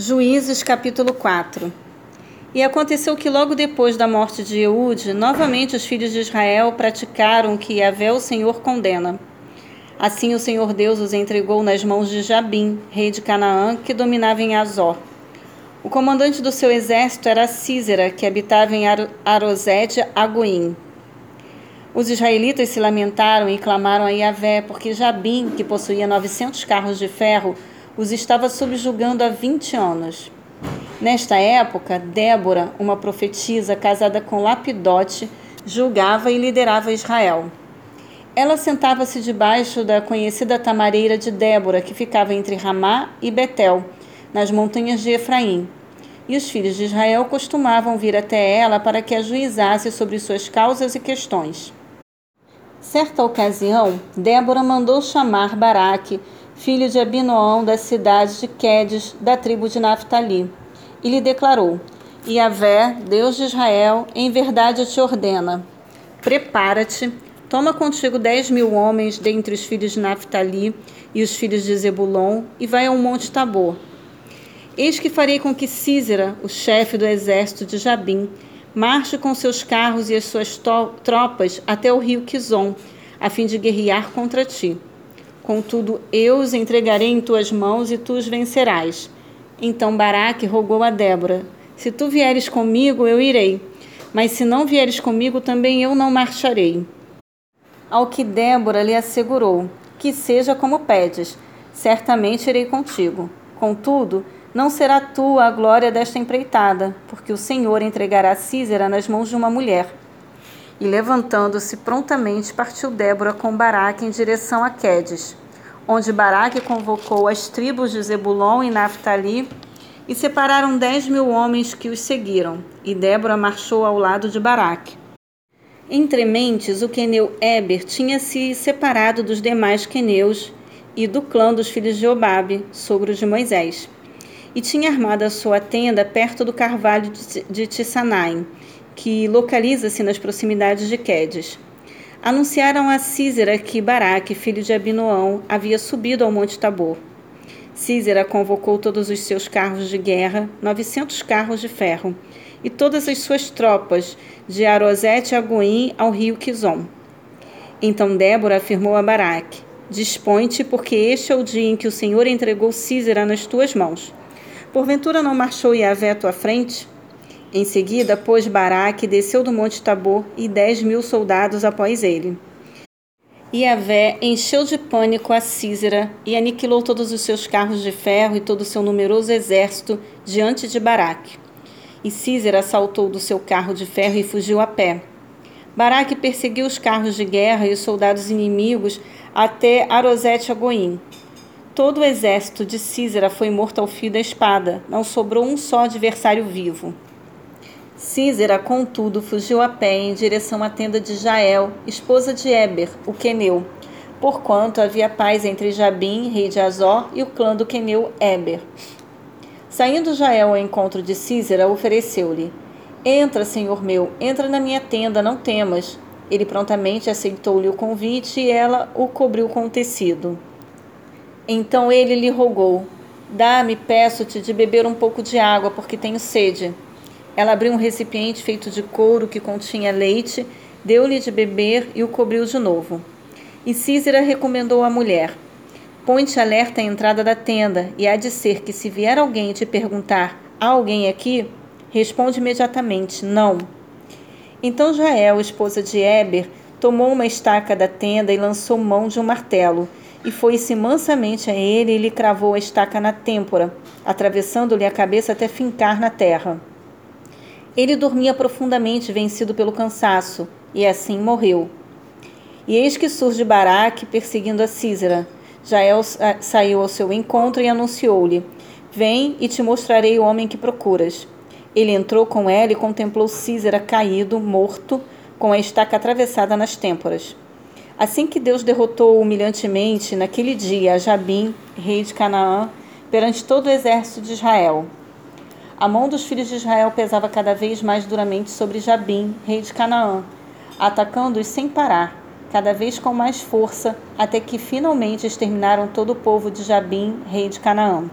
Juízes capítulo 4 E aconteceu que logo depois da morte de Eude, novamente os filhos de Israel praticaram o que Yahvé o Senhor condena. Assim o Senhor Deus os entregou nas mãos de Jabim, rei de Canaã, que dominava em Azor. O comandante do seu exército era Císera, que habitava em Arosete Agoim. Os israelitas se lamentaram e clamaram a Yahvé, porque Jabim, que possuía 900 carros de ferro, os estava subjugando há 20 anos. Nesta época, Débora, uma profetisa casada com Lapidote, julgava e liderava Israel. Ela sentava-se debaixo da conhecida tamareira de Débora, que ficava entre Ramá e Betel, nas montanhas de Efraim. E os filhos de Israel costumavam vir até ela para que ajuizasse sobre suas causas e questões. Certa ocasião, Débora mandou chamar Baraque, filho de Abinoão, da cidade de Quedes, da tribo de Naphtali, e lhe declarou: Yahvé, Deus de Israel, em verdade te ordena: prepara-te, toma contigo dez mil homens dentre os filhos de Naphtali e os filhos de Zebulon, e vai ao monte Tabor. Eis que farei com que Císera, o chefe do exército de Jabim, marche com seus carros e as suas tropas até o rio Quizon, a fim de guerrear contra ti. Contudo, eu os entregarei em tuas mãos e tu os vencerás. Então Baraque rogou a Débora: Se tu vieres comigo, eu irei. Mas se não vieres comigo, também eu não marcharei. Ao que Débora lhe assegurou: Que seja como pedes, certamente irei contigo. Contudo, não será tua a glória desta empreitada, porque o Senhor entregará Císera nas mãos de uma mulher. E levantando-se prontamente, partiu Débora com Baraque em direção a Quedes, onde Baraque convocou as tribos de Zebulon e Naphtali e separaram dez mil homens que os seguiram, e Débora marchou ao lado de Baraque. Entre mentes, o queneu Eber tinha se separado dos demais queneus e do clã dos filhos de Obabe, sogros de Moisés, e tinha armado a sua tenda perto do carvalho de Tissanaim, que localiza-se nas proximidades de Quedes. Anunciaram a Císera que Baraque, filho de Abinoão, havia subido ao Monte Tabor. Císera convocou todos os seus carros de guerra, 900 carros de ferro, e todas as suas tropas, de Arosete a Goim ao rio Quizon. Então Débora afirmou a Baraque: Dispõe-te, porque este é o dia em que o Senhor entregou Císera nas tuas mãos. Porventura não marchou Yahvé à tua frente? Em seguida, pôs Baraque, desceu do monte Tabor e dez mil soldados após ele. E Avé encheu de pânico a Císera e aniquilou todos os seus carros de ferro e todo o seu numeroso exército diante de Baraque. E Císera saltou do seu carro de ferro e fugiu a pé. Baraque perseguiu os carros de guerra e os soldados inimigos até Arosete Agoim. Todo o exército de Císera foi morto ao fio da espada, não sobrou um só adversário vivo. Císera, contudo, fugiu a pé em direção à tenda de Jael, esposa de Eber, o queneu, porquanto havia paz entre Jabim, rei de Azor, e o clã do queneu Eber. Saindo Jael ao encontro de Císera, ofereceu-lhe: Entra, senhor meu, entra na minha tenda, não temas. Ele prontamente aceitou-lhe o convite e ela o cobriu com tecido. Então ele lhe rogou: Dá-me, peço-te, de beber um pouco de água, porque tenho sede. Ela abriu um recipiente feito de couro que continha leite, deu-lhe de beber e o cobriu de novo. E Císera recomendou à mulher: Põe-te alerta à entrada da tenda, e há de ser que, se vier alguém te perguntar: Há alguém aqui? Responde imediatamente: Não. Então Jael, esposa de Eber, tomou uma estaca da tenda e lançou mão de um martelo, e foi-se mansamente a ele e lhe cravou a estaca na têmpora, atravessando-lhe a cabeça até fincar na terra. Ele dormia profundamente, vencido pelo cansaço, e assim morreu. E eis que surge Baraque perseguindo a Císera. Jael saiu ao seu encontro e anunciou-lhe: Vem e te mostrarei o homem que procuras. Ele entrou com ela e contemplou Císera caído, morto, com a estaca atravessada nas têmporas. Assim que Deus derrotou humilhantemente naquele dia a Jabim, rei de Canaã, perante todo o exército de Israel. A mão dos filhos de Israel pesava cada vez mais duramente sobre Jabim, rei de Canaã, atacando-os sem parar, cada vez com mais força, até que finalmente exterminaram todo o povo de Jabim, rei de Canaã.